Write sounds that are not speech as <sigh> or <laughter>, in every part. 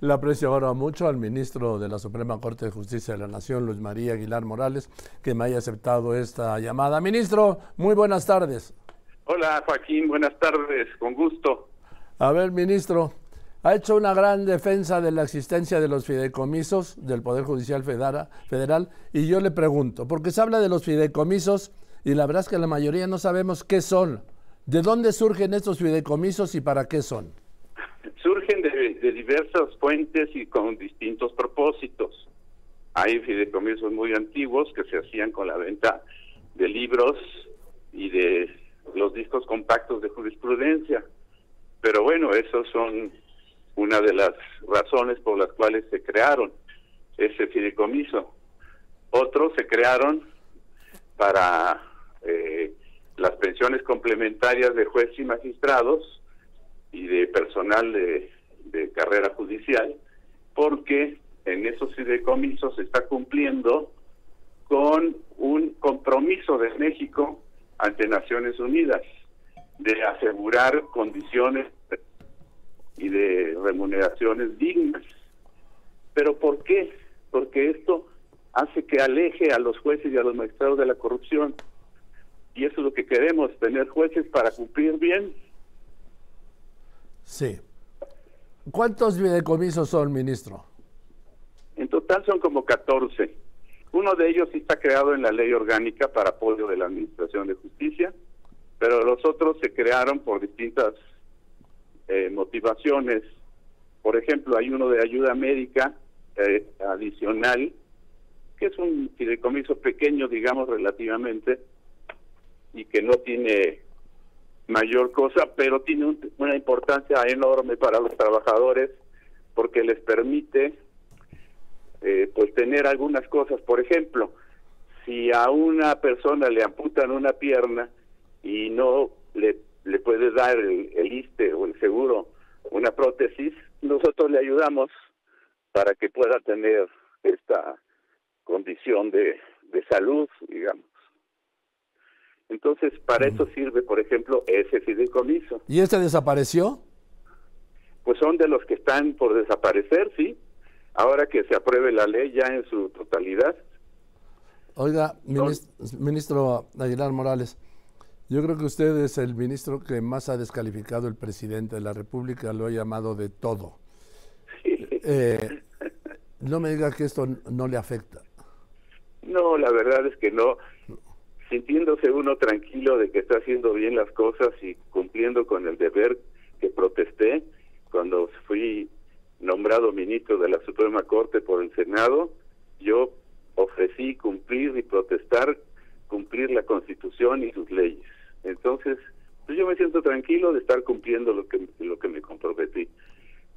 Le aprecio ahora mucho al ministro de la Suprema Corte de Justicia de la Nación, Luis María Aguilar Morales, que me haya aceptado esta llamada. Ministro, muy buenas tardes. Hola Joaquín, buenas tardes, con gusto. A ver, ministro, ha hecho una gran defensa de la existencia de los fideicomisos del Poder Judicial Federal y yo le pregunto, porque se habla de los fideicomisos y la verdad es que la mayoría no sabemos qué son. ¿De dónde surgen estos fideicomisos y para qué son? De, diversas fuentes y con distintos propósitos. Hay fideicomisos muy antiguos que se hacían con la venta de libros y de los discos compactos de jurisprudencia. Pero bueno, esos son una de las razones por las cuales se crearon ese fideicomiso. Otros se crearon para eh, las pensiones complementarias de jueces y magistrados y de personal de, carrera judicial, porque en esos fideicomisos se está cumpliendo con un compromiso de México ante Naciones Unidas de asegurar condiciones y de remuneraciones dignas. ¿Pero por qué? Porque esto hace que aleje a los jueces y a los magistrados de la corrupción y eso es lo que queremos, tener jueces para cumplir bien. Sí. ¿Cuántos videocomisos son, ministro? En total son como 14. Uno de ellos sí está creado en la ley orgánica para apoyo de la Administración de Justicia, pero los otros se crearon por distintas eh, motivaciones. Por ejemplo, hay uno de ayuda médica eh, adicional, que es un fideicomiso pequeño, digamos, relativamente, y que no tiene mayor cosa, pero tiene una importancia enorme para los trabajadores porque les permite eh, pues tener algunas cosas. Por ejemplo, si a una persona le amputan una pierna y no le, le puede dar el, el ISTE o el seguro una prótesis, nosotros le ayudamos para que pueda tener esta condición de, de salud, digamos. Entonces, para eso sirve, por ejemplo, ese fideicomiso. ¿Y este desapareció? Pues son de los que están por desaparecer, sí. Ahora que se apruebe la ley ya en su totalidad. Oiga, ministro, Aguilar Morales, yo creo que usted es el ministro que más ha descalificado el presidente de la República, lo ha llamado de todo. Eh, no me diga que esto no le afecta. No, la verdad es que no sintiéndose uno tranquilo de que está haciendo bien las cosas y cumpliendo con el deber que protesté cuando fui nombrado ministro de la Suprema Corte por el Senado, yo ofrecí cumplir y protestar, cumplir la Constitución y sus leyes. Entonces, pues yo me siento tranquilo de estar cumpliendo lo que lo que me comprometí.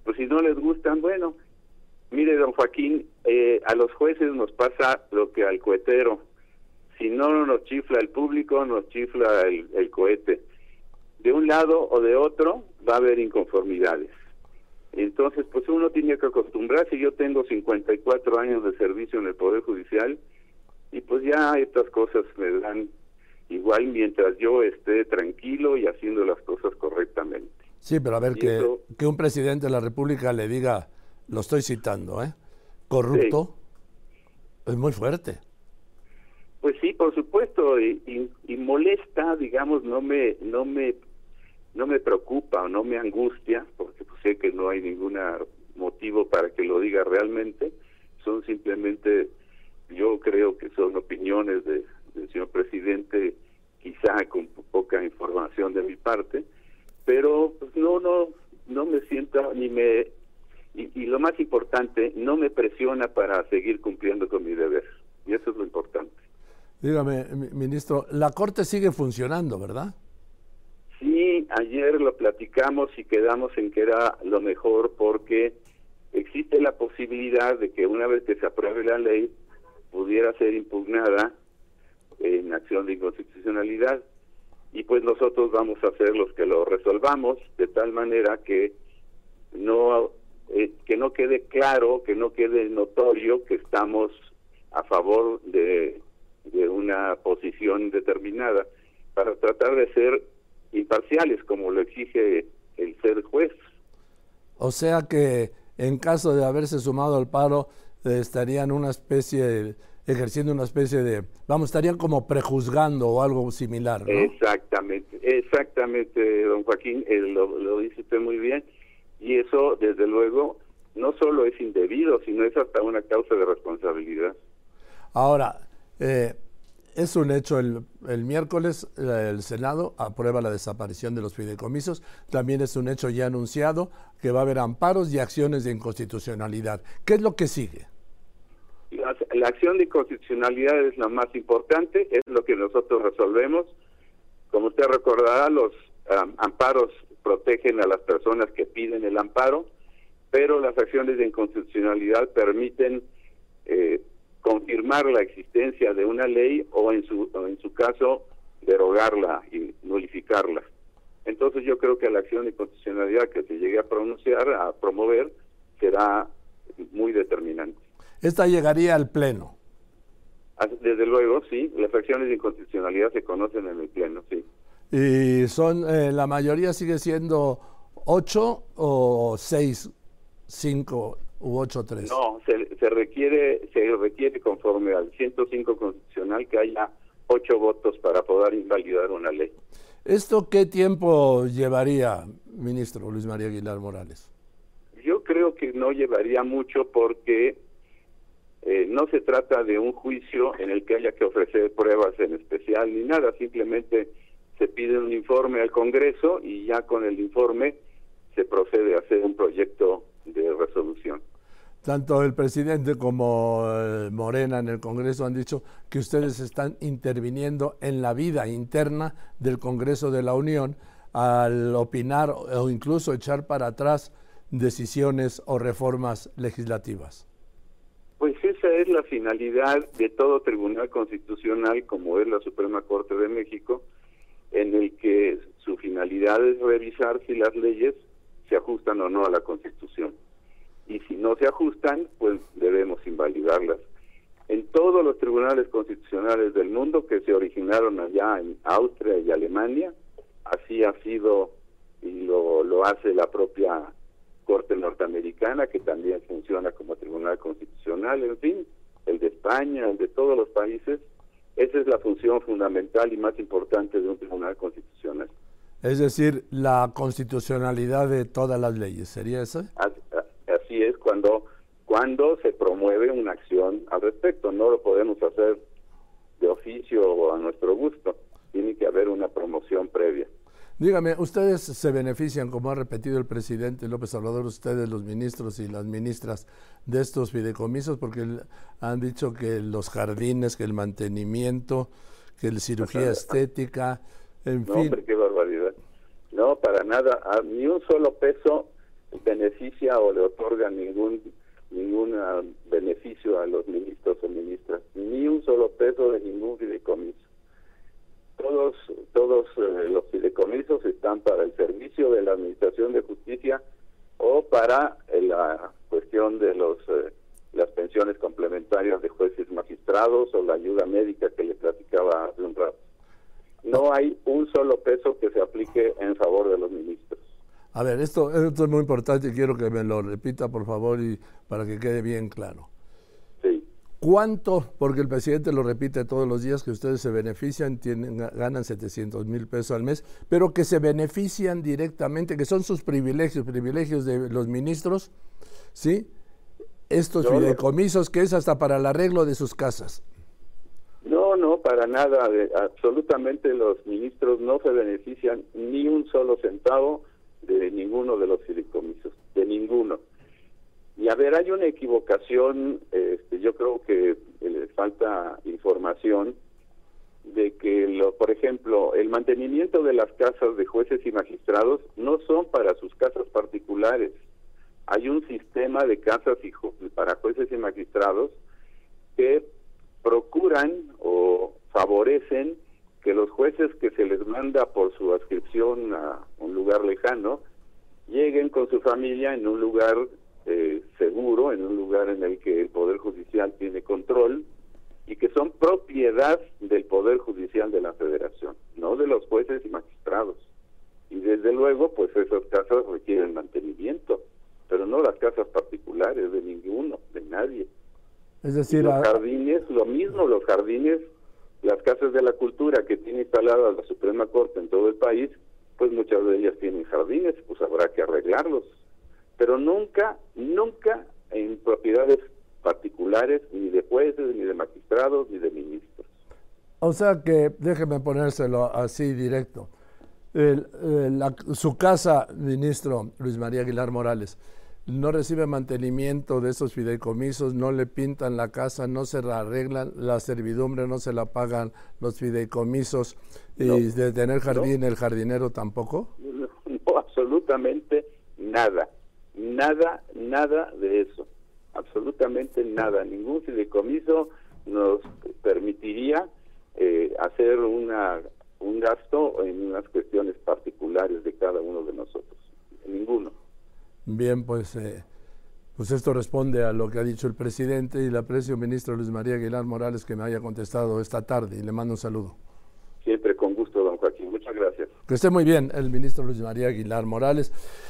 Pues si no les gustan, bueno, mire, don Joaquín, eh, a los jueces nos pasa lo que al cohetero si no nos chifla el público, nos chifla el, cohete. De un lado o de otro va a haber inconformidades. Entonces, pues uno tiene que acostumbrarse. Yo tengo 54 años de servicio en el Poder Judicial y pues ya estas cosas me dan igual mientras yo esté tranquilo y haciendo las cosas correctamente. Sí, pero a ver, que, que un presidente de la República le diga, lo estoy citando, ¿eh? Corrupto, es muy fuerte. Pues sí, por supuesto, y, molesta, digamos, no me, no me, no me preocupa o no me angustia, porque pues sé que no hay ningún motivo para que lo diga realmente, son simplemente, yo creo que son opiniones de, del señor presidente, quizá con poca información de mi parte, pero pues no, no, no me siento ni me, y, y lo más importante, no me presiona para seguir cumpliendo con mi deber, y eso es lo importante. Dígame, ministro, la Corte sigue funcionando, ¿verdad? Sí, ayer lo platicamos y quedamos en que era lo mejor porque existe la posibilidad de que una vez que se apruebe la ley pudiera ser impugnada en acción de inconstitucionalidad y pues nosotros vamos a ser los que lo resolvamos de tal manera que no eh, que no quede claro, que no quede notorio que estamos a favor de de una posición determinada para tratar de ser imparciales como lo exige el ser juez. O sea que en caso de haberse sumado al paro, eh, estarían una especie, ejerciendo una especie de, vamos, estarían como prejuzgando o algo similar. ¿no? Exactamente, exactamente, don Joaquín, eh, lo, lo dice usted muy bien, y eso, desde luego, no solo es indebido, sino es hasta una causa de responsabilidad. Ahora, eh, es un hecho, el, miércoles el Senado aprueba la desaparición de los fideicomisos, también es un hecho ya anunciado que va a haber amparos y acciones de inconstitucionalidad. ¿Qué es lo que sigue? La, acción de inconstitucionalidad es la más importante, es lo que nosotros resolvemos. Como usted recordará, los amparos protegen a las personas que piden el amparo, pero las acciones de inconstitucionalidad permiten eh, confirmar la existencia de una ley o en su, en su caso derogarla y nulificarla. Entonces yo creo que la acción de constitucionalidad que se llegue a pronunciar, a promover, será muy determinante. Esta llegaría al Pleno. Desde luego, sí, las acciones de inconstitucionalidad se conocen en el Pleno, sí. ¿Y son, eh, la mayoría sigue siendo ocho o seis, cinco u? No, se, se, requiere, se requiere conforme al 105 constitucional que haya ocho votos para poder invalidar una ley. ¿Esto qué tiempo llevaría, ministro Luis María Aguilar Morales? Yo creo que no llevaría mucho porque eh, no se trata de un juicio en el que haya que ofrecer pruebas en especial ni nada, simplemente se pide un informe al Congreso y ya con el informe se procede a hacer un proyecto de resolución. Tanto el presidente como eh, Morena en el Congreso han dicho que ustedes están interviniendo en la vida interna del Congreso de la Unión al opinar o incluso echar para atrás decisiones o reformas legislativas. Pues esa es la finalidad de todo tribunal constitucional como es la Suprema Corte de México, en el que su finalidad es revisar si las leyes se ajustan o no a la Constitución y si no se ajustan, pues debemos invalidarlas. En todos los tribunales constitucionales del mundo que se originaron allá en Austria y Alemania, así ha sido y lo, lo hace la propia Corte norteamericana, que también funciona como tribunal constitucional, en fin, el de España, el de todos los países. Esa es la función fundamental y más importante de un tribunal constitucional. Es decir, la constitucionalidad de todas las leyes, ¿sería eso? así cuando se promueve una acción al respecto. No lo podemos hacer de oficio o a nuestro gusto. Tiene que haber una promoción previa. Dígame, ¿ustedes se benefician, como ha repetido el presidente López Obrador, ustedes los ministros y las ministras de estos fideicomisos? Porque han dicho que los jardines, que el mantenimiento, que la cirugía <laughs> estética, en no, fin. Hombre, qué barbaridad. No, para nada, ni un solo peso beneficia o le otorga ningún ningún ah, beneficio a los ministros o ministras, ni un solo peso de ningún fideicomiso. Todos todos eh, los fideicomisos están para el servicio de la administración de justicia o para eh, la cuestión de los eh, las pensiones complementarias de jueces magistrados o la ayuda médica que le platicaba hace un rato. No hay un solo peso que se aplique en favor de los ministros. A ver, esto, esto es muy importante y quiero que me lo repita, por favor, y para que quede bien claro. Sí. ¿Cuánto, porque el presidente lo repite todos los días, que ustedes se benefician, tienen, ganan 700 mil pesos al mes, pero que se benefician directamente, que son sus privilegios, privilegios de los ministros, ¿sí? Estos No, fideicomisos que es hasta para el arreglo de sus casas. No, no, para nada. absolutamente los ministros no se benefician ni un solo centavo de ninguno de los fideicomisos, de ninguno. Y a ver, hay una equivocación, este, yo creo que eh, le falta información de que, lo, por ejemplo, el mantenimiento de las casas de jueces y magistrados no son para sus casas particulares. Hay un sistema de casas y para jueces y magistrados que procuran o favorecen que los jueces que se les manda por su adscripción a un lugar lejano lleguen con su familia en un lugar eh, seguro, en un lugar en el que el Poder Judicial tiene control y que son propiedad del Poder Judicial de la Federación, no de los jueces y magistrados. Y desde luego, pues esas casas requieren mantenimiento. pero no las casas particulares de ninguno, de nadie. Es decir, los jardines, lo mismo, los jardines, las casas de la cultura que tiene instalada la Suprema Corte en todo el país, pues muchas de ellas tienen jardines, pues habrá que arreglarlos. Pero nunca, nunca en propiedades particulares, ni de jueces, ni de magistrados, ni de ministros. O sea que, déjeme ponérselo así directo. su casa, ministro Luis María Aguilar Morales, no recibe mantenimiento de esos fideicomisos, no le pintan la casa, no se la arreglan, la servidumbre no se la pagan los fideicomisos y de tener jardín el jardinero tampoco. <laughs> No, absolutamente nada, nada, nada de eso, absolutamente nada. Ningún fideicomiso nos permitiría eh, hacer una un gasto en unas cuestiones particulares de cada uno de nosotros, ninguno. Bien, pues, eh, pues esto responde a lo que ha dicho el presidente y le aprecio, ministro Luis María Aguilar Morales, que me haya contestado esta tarde y le mando un saludo. Siempre con gusto, don Joaquín. Muchas gracias. Que esté muy bien el ministro Luis María Aguilar Morales.